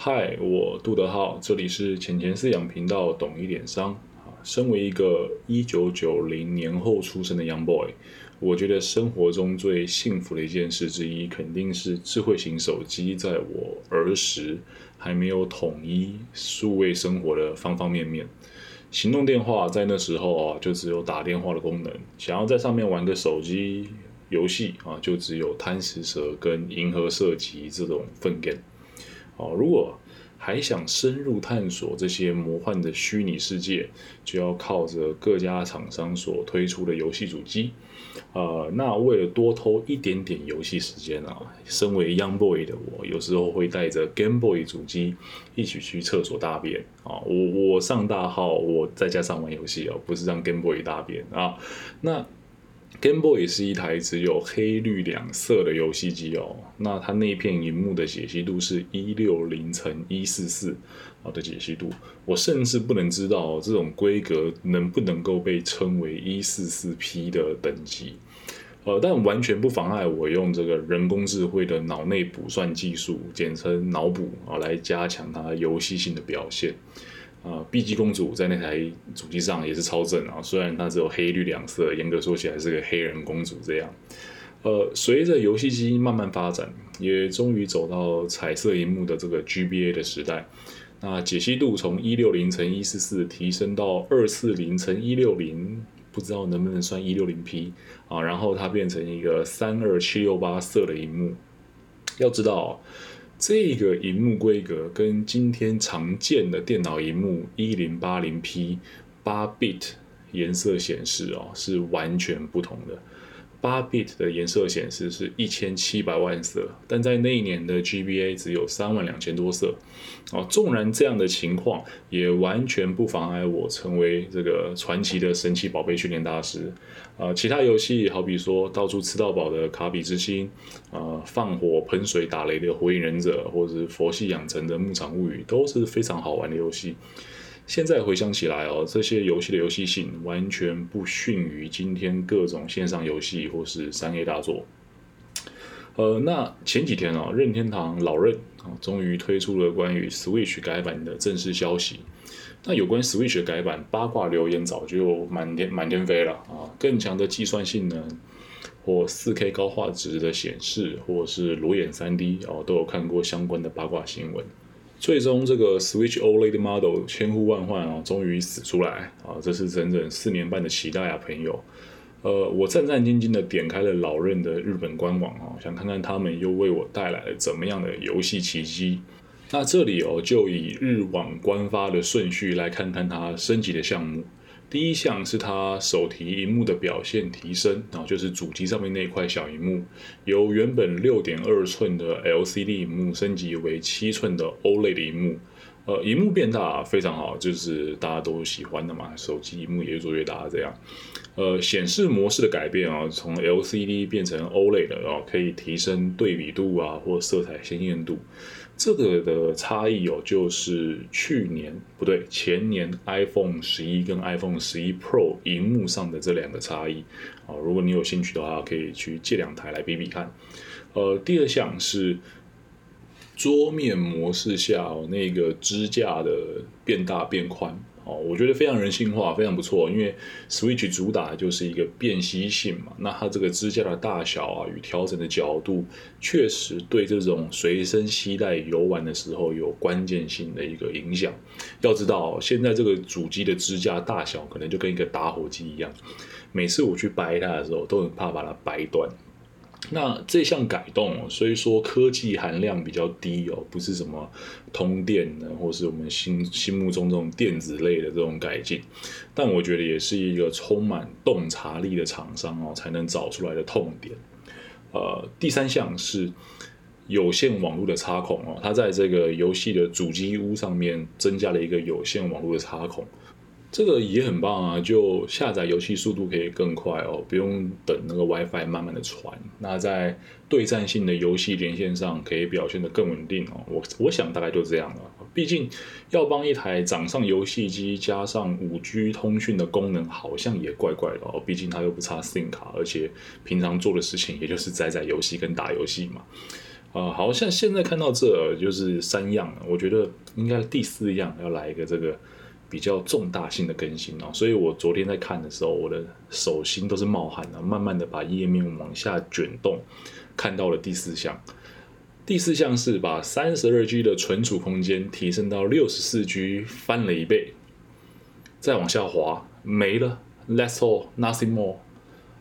嗨，我杜德浩，这里是浅钱饲养频道，懂一点商啊。身为一个一九九零年后出生的 young boy，我觉得生活中最幸福的一件事之一，肯定是智慧型手机在我儿时还没有统一数位生活的方方面面。行动电话在那时候啊，就只有打电话的功能，想要在上面玩个手机游戏啊，就只有贪食蛇跟银河射击这种粪便。哦，如果还想深入探索这些魔幻的虚拟世界，就要靠着各家厂商所推出的游戏主机。呃，那为了多偷一点点游戏时间啊，身为 Young Boy 的我，有时候会带着 Game Boy 主机一起去厕所大便啊。我我上大号，我在家上玩游戏哦，不是让 Game Boy 大便啊。那 Game Boy 是一台只有黑绿两色的游戏机哦，那它那片荧幕的解析度是一六零乘一四四啊的解析度，我甚至不能知道这种规格能不能够被称为一四四 P 的等级，呃，但完全不妨碍我用这个人工智慧的脑内补算技术，简称脑补啊，来加强它游戏性的表现。啊，B G 公主在那台主机上也是超正啊，虽然它只有黑绿两色，严格说起来是个黑人公主这样。呃，随着游戏机慢慢发展，也终于走到彩色荧幕的这个 G B A 的时代。那解析度从一六零乘一四四提升到二四零乘一六零，不知道能不能算一六零 P 啊？然后它变成一个三二七六八色的荧幕。要知道。这个荧幕规格跟今天常见的电脑荧幕一零八零 P 八 bit 颜色显示哦是完全不同的。八 bit 的颜色显示是一千七百万色，但在那一年的 GBA 只有三万两千多色。哦，纵然这样的情况，也完全不妨碍我成为这个传奇的神奇宝贝训练大师。啊，其他游戏好比说到处吃到饱的卡比之心，啊，放火喷水打雷的火影忍者，或者是佛系养成的牧场物语，都是非常好玩的游戏。现在回想起来哦，这些游戏的游戏性完全不逊于今天各种线上游戏或是三 A 大作。呃，那前几天啊，任天堂老任啊，终于推出了关于 Switch 改版的正式消息。那有关 Switch 改版，八卦留言早就满天满天飞了啊！更强的计算性能，或 4K 高画质的显示，或是裸眼 3D 哦，都有看过相关的八卦新闻。最终，这个 Switch OLED model 千呼万唤啊，终于死出来啊！这是整整四年半的期待啊，朋友。呃，我战战兢兢的点开了老任的日本官网啊，想看看他们又为我带来了怎么样的游戏奇迹。那这里哦，就以日网官发的顺序来看看它升级的项目。第一项是它手提荧幕的表现提升，然后就是主机上面那块小荧幕，由原本六点二寸的 LCD 荧幕升级为七寸的 OLED 荧幕。呃，荧幕变大非常好，就是大家都喜欢的嘛，手机荧幕也越做越大这样。呃，显示模式的改变啊，从 LCD 变成 OLED 哦，可以提升对比度啊，或色彩鲜艳度。这个的差异哦，就是去年不对，前年 iPhone 十一跟 iPhone 十一 Pro 荧幕上的这两个差异啊，如果你有兴趣的话，可以去借两台来比比看。呃，第二项是桌面模式下哦，那个支架的变大变宽。哦，我觉得非常人性化，非常不错。因为 Switch 主打的就是一个便携性嘛，那它这个支架的大小啊与调整的角度，确实对这种随身携带游玩的时候有关键性的一个影响。要知道，现在这个主机的支架大小可能就跟一个打火机一样，每次我去掰它的时候，都很怕把它掰断。那这项改动虽说科技含量比较低哦，不是什么通电的，或是我们心心目中这种电子类的这种改进，但我觉得也是一个充满洞察力的厂商哦才能找出来的痛点。呃，第三项是有线网络的插孔哦，它在这个游戏的主机屋上面增加了一个有线网络的插孔。这个也很棒啊，就下载游戏速度可以更快哦，不用等那个 WiFi 慢慢的传。那在对战性的游戏连线上可以表现得更稳定哦。我我想大概就这样了。毕竟要帮一台掌上游戏机加上五 G 通讯的功能，好像也怪怪的哦。毕竟它又不插 SIM 卡，而且平常做的事情也就是载载游戏跟打游戏嘛。啊，好像现在看到这就是三样了，我觉得应该第四样要来一个这个比较重大性的更新哦。所以我昨天在看的时候，我的手心都是冒汗的，慢慢的把页面往下卷动，看到了第四项。第四项是把三十二 G 的存储空间提升到六十四 G，翻了一倍。再往下滑，没了，That's all, nothing more。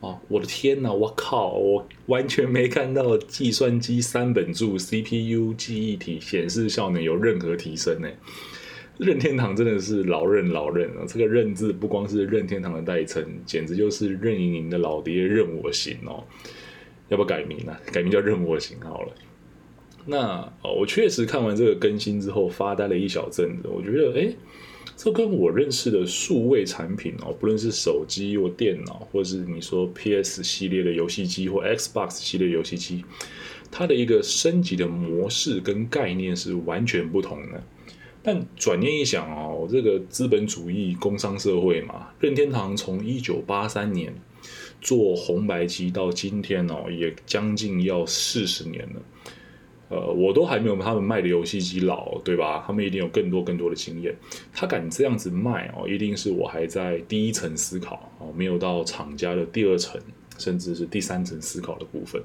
啊，我的天哪，我靠，我完全没看到计算机三本柱、CPU、记忆体、显示效能有任何提升呢。任天堂真的是老任老任啊！这个“任”字不光是任天堂的代称，简直就是任盈盈的老爹任我行哦。要不要改名呢？改名叫任我行好了。那哦，我确实看完这个更新之后发呆了一小阵子，我觉得哎。这跟我认识的数位产品哦，不论是手机或电脑，或是你说 PS 系列的游戏机或 Xbox 系列游戏机，它的一个升级的模式跟概念是完全不同的。但转念一想哦，这个资本主义工商社会嘛，任天堂从一九八三年做红白机到今天哦，也将近要四十年了。呃，我都还没有他们卖的游戏机老，对吧？他们一定有更多更多的经验。他敢这样子卖哦，一定是我还在第一层思考哦，没有到厂家的第二层，甚至是第三层思考的部分。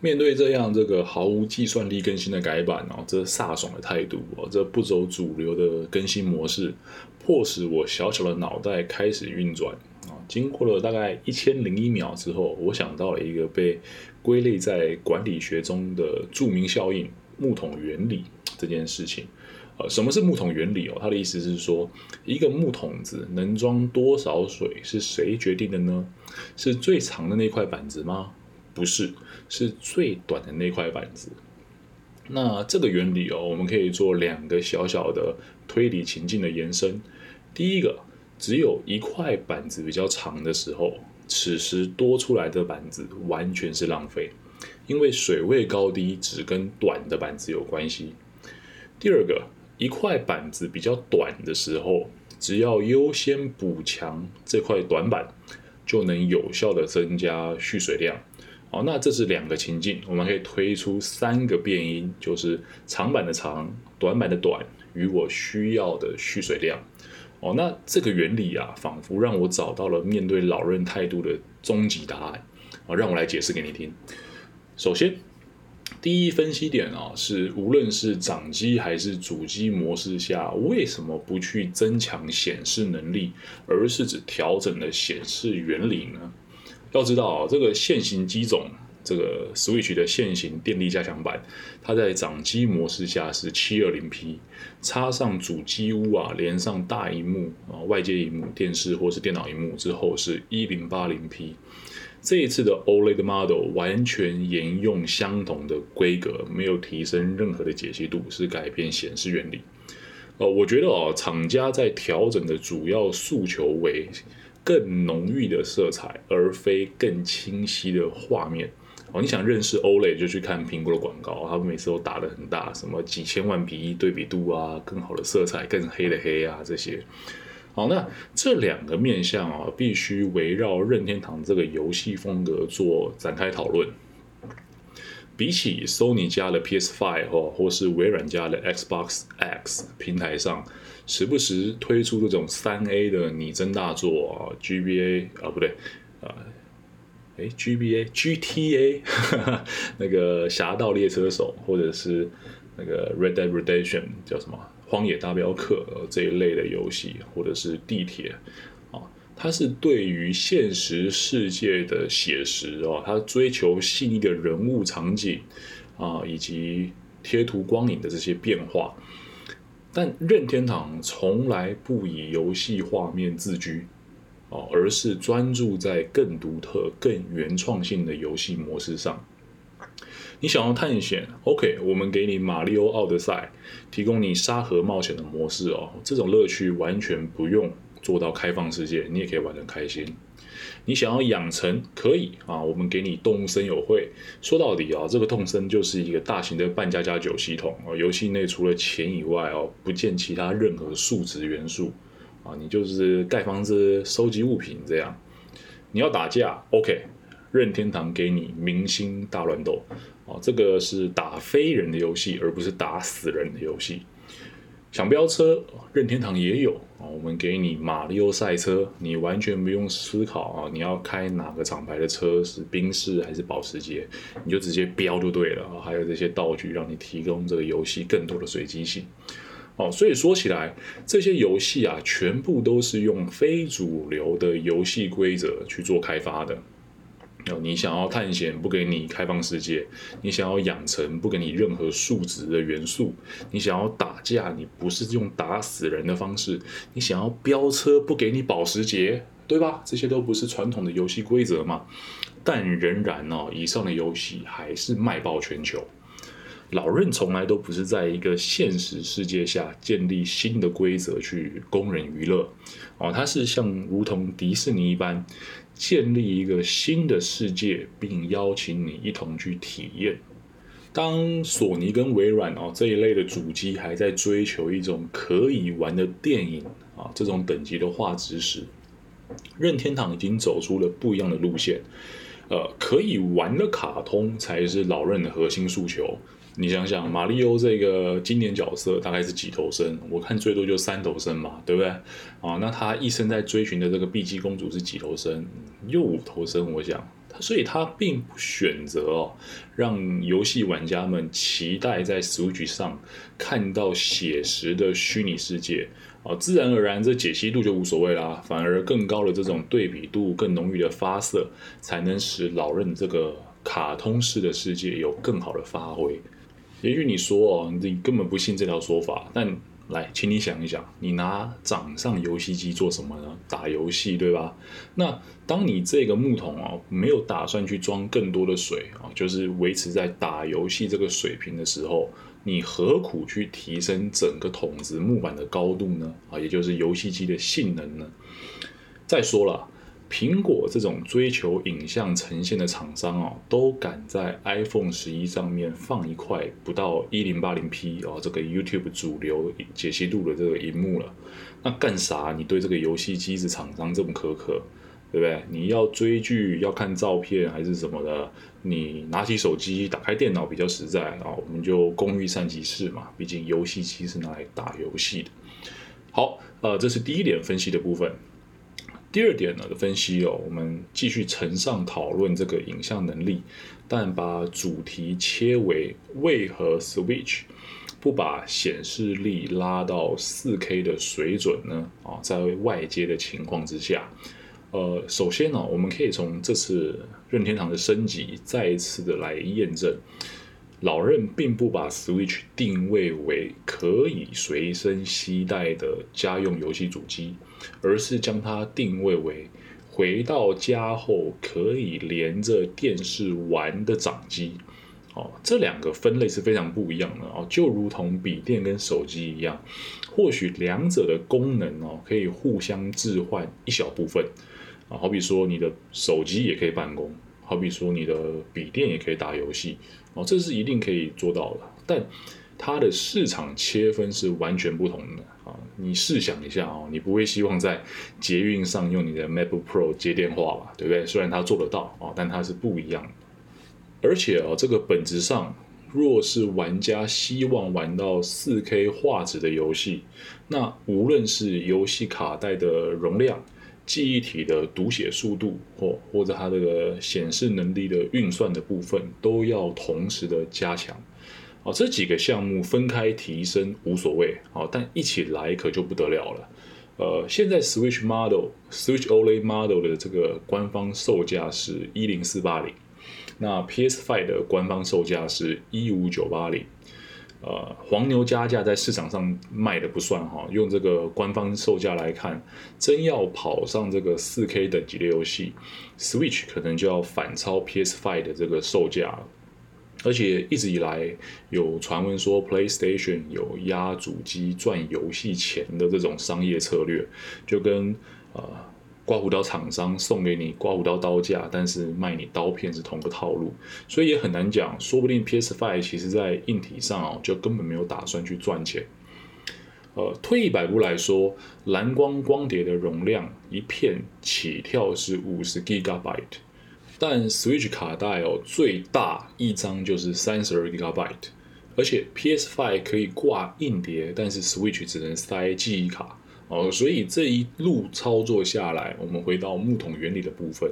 面对这样这个毫无计算力更新的改版哦，这飒爽的态度哦，这不走主流的更新模式，迫使我小小的脑袋开始运转啊。经过了大概一千零一秒之后，我想到了一个被。归类在管理学中的著名效应——木桶原理这件事情，呃，什么是木桶原理哦？它的意思是说，一个木桶子能装多少水是谁决定的呢？是最长的那块板子吗？不是，是最短的那块板子。那这个原理哦，我们可以做两个小小的推理情境的延伸。第一个，只有一块板子比较长的时候。此时多出来的板子完全是浪费，因为水位高低只跟短的板子有关系。第二个，一块板子比较短的时候，只要优先补强这块短板，就能有效的增加蓄水量。好，那这是两个情境，我们可以推出三个变因，就是长板的长、短板的短与我需要的蓄水量。哦，那这个原理啊，仿佛让我找到了面对老任态度的终极答案。哦，让我来解释给你听。首先，第一分析点啊，是无论是掌机还是主机模式下，为什么不去增强显示能力，而是只调整了显示原理呢？要知道啊，这个现行机种。这个 Switch 的现行电力加强版，它在掌机模式下是 720P，插上主机屋啊，连上大荧幕啊，外接荧幕、电视或是电脑荧幕之后是 1080P。这一次的 OLED model 完全沿用相同的规格，没有提升任何的解析度，是改变显示原理。呃，我觉得哦，厂家在调整的主要诉求为更浓郁的色彩，而非更清晰的画面。哦，你想认识欧蕾，就去看苹果的广告，他们每次都打的很大，什么几千万比一对比度啊，更好的色彩，更黑的黑啊这些。好，那这两个面向啊，必须围绕任天堂这个游戏风格做展开讨论。比起 Sony 家的 PS5 或或是微软家的 Xbox X 平台上，时不时推出这种三 A 的拟真大作啊，GBA 啊不对啊。哎，G B A G T A，那个《侠盗猎车手》或者是那个《Red Dead Redemption》叫什么《荒野大镖客》这一类的游戏，或者是地铁它是对于现实世界的写实哦，它追求细腻的人物场景啊，以及贴图光影的这些变化。但任天堂从来不以游戏画面自居。哦，而是专注在更独特、更原创性的游戏模式上。你想要探险？OK，我们给你《马里奥奥德赛》，提供你沙盒冒险的模式哦。这种乐趣完全不用做到开放世界，你也可以玩得开心。你想要养成？可以啊，我们给你《动物森友会》。说到底啊，这个动森就是一个大型的半加加酒系统啊。游戏内除了钱以外哦，不见其他任何数值元素。啊，你就是盖房子、收集物品这样。你要打架，OK，任天堂给你明星大乱斗，哦，这个是打飞人的游戏，而不是打死人的游戏。想飙车，任天堂也有啊。我们给你马里奥赛车，你完全不用思考啊，你要开哪个厂牌的车，是宾士还是保时捷，你就直接飙就对了。还有这些道具，让你提供这个游戏更多的随机性。哦，所以说起来，这些游戏啊，全部都是用非主流的游戏规则去做开发的。哦，你想要探险，不给你开放世界；你想要养成，不给你任何数值的元素；你想要打架，你不是用打死人的方式；你想要飙车，不给你保时捷，对吧？这些都不是传统的游戏规则嘛。但仍然哦，以上的游戏还是卖爆全球。老任从来都不是在一个现实世界下建立新的规则去供人娱乐，哦，他是像如同迪士尼一般。建立一个新的世界，并邀请你一同去体验。当索尼跟微软哦这一类的主机还在追求一种可以玩的电影啊这种等级的画质时，任天堂已经走出了不一样的路线。呃，可以玩的卡通才是老任的核心诉求。你想想，马里欧这个经典角色大概是几头身？我看最多就三头身嘛，对不对？啊，那他一生在追寻的这个碧姬公主是几头身？又五头身，我想。所以他并不选择哦，让游戏玩家们期待在 Switch 上看到写实的虚拟世界啊，自然而然这解析度就无所谓啦，反而更高的这种对比度、更浓郁的发色，才能使老任这个卡通式的世界有更好的发挥。也许你说哦，你根本不信这条说法，但来，请你想一想，你拿掌上游戏机做什么呢？打游戏，对吧？那当你这个木桶哦，没有打算去装更多的水啊，就是维持在打游戏这个水平的时候，你何苦去提升整个桶子木板的高度呢？啊，也就是游戏机的性能呢？再说了。苹果这种追求影像呈现的厂商哦，都敢在 iPhone 十一上面放一块不到一零八零 P 哦，这个 YouTube 主流解析度的这个荧幕了，那干啥？你对这个游戏机子厂商这么苛刻，对不对？你要追剧要看照片还是什么的？你拿起手机打开电脑比较实在啊，我们就工欲善其事嘛，毕竟游戏机是拿来打游戏的。好，呃，这是第一点分析的部分。第二点呢的分析哦，我们继续承上讨论这个影像能力，但把主题切为为何 Switch 不把显示力拉到 4K 的水准呢？啊，在外接的情况之下，呃，首先呢，我们可以从这次任天堂的升级再一次的来验证。老任并不把 Switch 定位为可以随身携带的家用游戏主机，而是将它定位为回到家后可以连着电视玩的掌机。哦，这两个分类是非常不一样的哦，就如同笔电跟手机一样，或许两者的功能哦可以互相置换一小部分啊，好比说你的手机也可以办公。好比说，你的笔电也可以打游戏哦，这是一定可以做到的。但它的市场切分是完全不同的啊！你试想一下哦，你不会希望在捷运上用你的 MacBook Pro 接电话吧？对不对？虽然它做得到啊，但它是不一样的。而且啊，这个本质上，若是玩家希望玩到 4K 画质的游戏，那无论是游戏卡带的容量，记忆体的读写速度，或或者它这个显示能力的运算的部分，都要同时的加强。哦，这几个项目分开提升无所谓，哦，但一起来可就不得了了。呃，现在 Switch Model、Switch OLED Model 的这个官方售价是一零四八零，那 PS Five 的官方售价是一五九八零。呃，黄牛加价在市场上卖的不算哈，用这个官方售价来看，真要跑上这个四 K 等级的游戏，Switch 可能就要反超 PS Five 的这个售价了。而且一直以来有传闻说，PlayStation 有压主机赚游戏钱的这种商业策略，就跟呃。刮胡刀厂商送给你刮胡刀刀架，但是卖你刀片是同个套路，所以也很难讲。说不定 PS Five 其实在硬体上哦，就根本没有打算去赚钱。呃，退一百步来说，蓝光光碟的容量一片起跳是五十 Gigabyte，但 Switch 卡带哦，最大一张就是三十二 Gigabyte，而且 PS Five 可以挂硬碟，但是 Switch 只能塞记忆卡哦，所以这一路操作下来，我们回到木桶原理的部分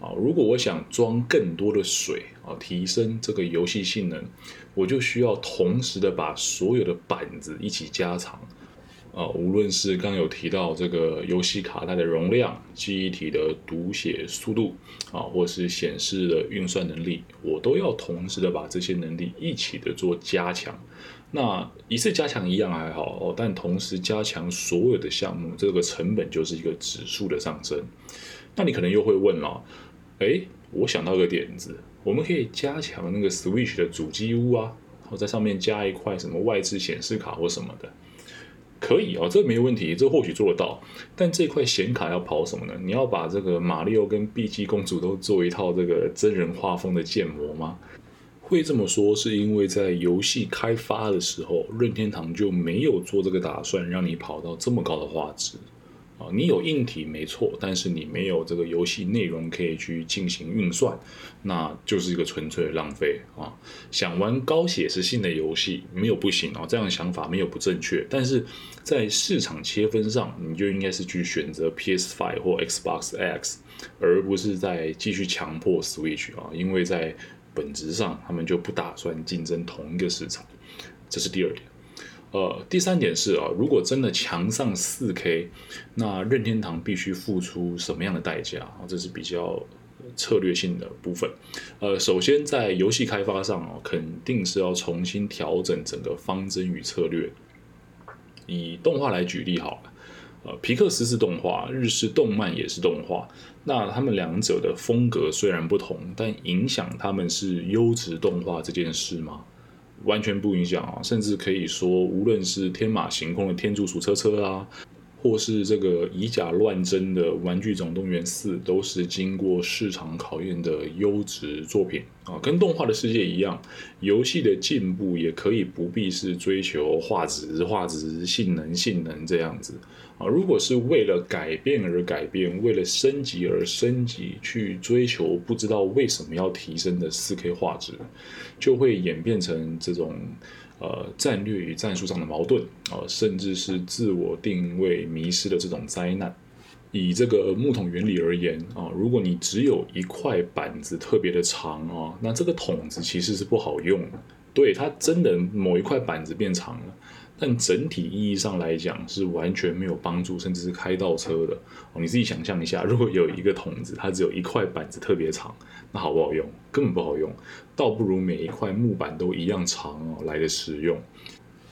啊，如果我想装更多的水啊，提升这个游戏性能，我就需要同时的把所有的板子一起加长。啊，无论是刚有提到这个游戏卡带的容量、记忆体的读写速度啊，或是显示的运算能力，我都要同时的把这些能力一起的做加强。那一次加强一样还好哦，但同时加强所有的项目，这个成本就是一个指数的上升。那你可能又会问了，哎，我想到个点子，我们可以加强那个 Switch 的主机屋啊，然后在上面加一块什么外置显示卡或什么的。可以啊，这没问题，这或许做得到。但这块显卡要跑什么呢？你要把这个马里奥跟碧姬公主都做一套这个真人画风的建模吗？会这么说，是因为在游戏开发的时候，任天堂就没有做这个打算，让你跑到这么高的画质。啊，你有硬体没错，但是你没有这个游戏内容可以去进行运算，那就是一个纯粹的浪费啊！想玩高写实性的游戏没有不行啊，这样的想法没有不正确，但是在市场切分上，你就应该是去选择 PS5 或 Xbox X，而不是在继续强迫 Switch 啊，因为在本质上他们就不打算竞争同一个市场，这是第二点。呃，第三点是啊，如果真的强上四 K，那任天堂必须付出什么样的代价啊？这是比较策略性的部分。呃，首先在游戏开发上哦，肯定是要重新调整整个方针与策略。以动画来举例好了，呃，皮克斯是动画，日式动漫也是动画，那他们两者的风格虽然不同，但影响他们是优质动画这件事吗？完全不影响啊，甚至可以说，无论是天马行空的天竺鼠车车啊。或是这个以假乱真的《玩具总动员四》，都是经过市场考验的优质作品啊。跟动画的世界一样，游戏的进步也可以不必是追求画质、画质、性能、性能这样子啊。如果是为了改变而改变，为了升级而升级，去追求不知道为什么要提升的四 K 画质，就会演变成这种。呃，战略与战术上的矛盾啊，甚至是自我定位迷失的这种灾难。以这个木桶原理而言啊，如果你只有一块板子特别的长啊，那这个桶子其实是不好用的。对，它真的某一块板子变长了。但整体意义上来讲是完全没有帮助，甚至是开倒车的哦。你自己想象一下，如果有一个桶子，它只有一块板子特别长，那好不好用？根本不好用，倒不如每一块木板都一样长哦来的实用。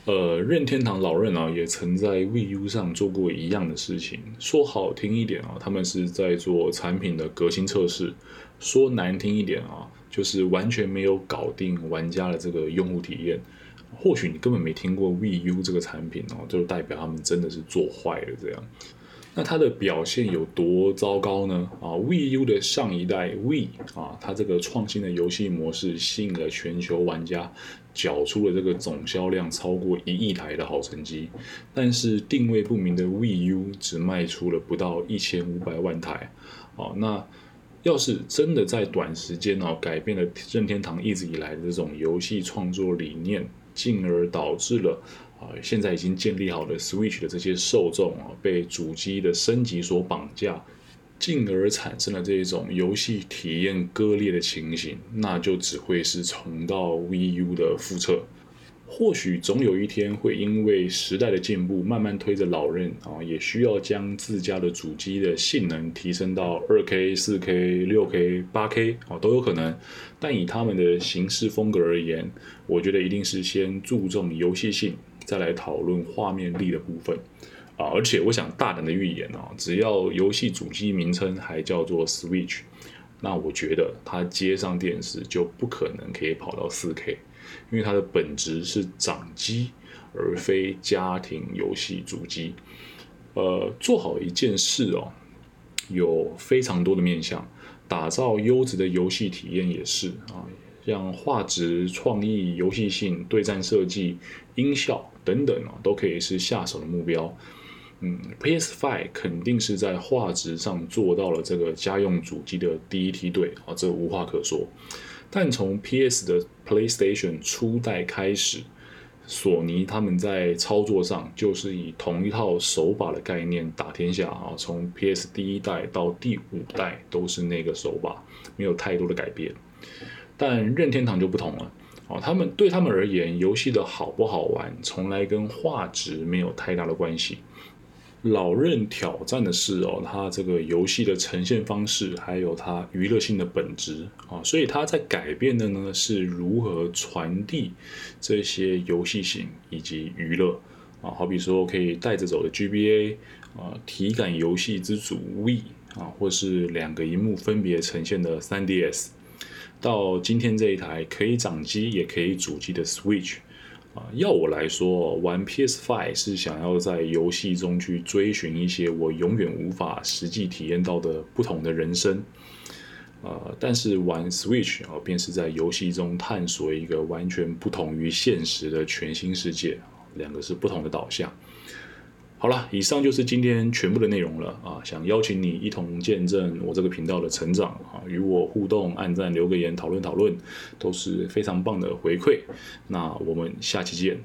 呃，任天堂老任啊，也曾在 VU 上做过一样的事情。说好听一点啊，他们是在做产品的革新测试；说难听一点啊，就是完全没有搞定玩家的这个用户体验。或许你根本没听过 VU 这个产品哦，就代表他们真的是做坏了这样。那它的表现有多糟糕呢？啊，VU 的上一代 V 啊，它这个创新的游戏模式吸引了全球玩家，缴出了这个总销量超过一亿台的好成绩。但是定位不明的 VU 只卖出了不到一千五百万台。啊，那要是真的在短时间哦改变了任天堂一直以来的这种游戏创作理念。进而导致了啊，现在已经建立好的 Switch 的这些受众啊，被主机的升级所绑架，进而产生了这种游戏体验割裂的情形，那就只会是重到 VU 的复测。或许总有一天会因为时代的进步，慢慢推着老任啊，也需要将自家的主机的性能提升到二 K、四 K、六 K、八 K 啊，都有可能。但以他们的形式风格而言，我觉得一定是先注重游戏性，再来讨论画面力的部分啊。而且我想大胆的预言啊，只要游戏主机名称还叫做 Switch，那我觉得它接上电视就不可能可以跑到四 K。因为它的本质是掌机，而非家庭游戏主机。呃，做好一件事哦，有非常多的面向，打造优质的游戏体验也是啊，像画质、创意、游戏性、对战设计、音效等等啊，都可以是下手的目标。嗯，PS Five 肯定是在画质上做到了这个家用主机的第一梯队啊，这无话可说。但从 PS 的 PlayStation 初代开始，索尼他们在操作上就是以同一套手把的概念打天下啊。从 PS 第一代到第五代都是那个手把，没有太多的改变。但任天堂就不同了哦，他们对他们而言，游戏的好不好玩，从来跟画质没有太大的关系。老任挑战的是哦，他这个游戏的呈现方式，还有它娱乐性的本质啊，所以他在改变的呢是如何传递这些游戏性以及娱乐啊，好比说可以带着走的 GBA 啊，体感游戏之主 V 啊，或是两个荧幕分别呈现的 3DS，到今天这一台可以掌机也可以主机的 Switch。啊，要我来说，玩 PS Five 是想要在游戏中去追寻一些我永远无法实际体验到的不同的人生。呃，但是玩 Switch 啊，便是在游戏中探索一个完全不同于现实的全新世界，两个是不同的导向。好了，以上就是今天全部的内容了啊！想邀请你一同见证我这个频道的成长啊，与我互动、按赞、留个言、讨论讨论，都是非常棒的回馈。那我们下期见。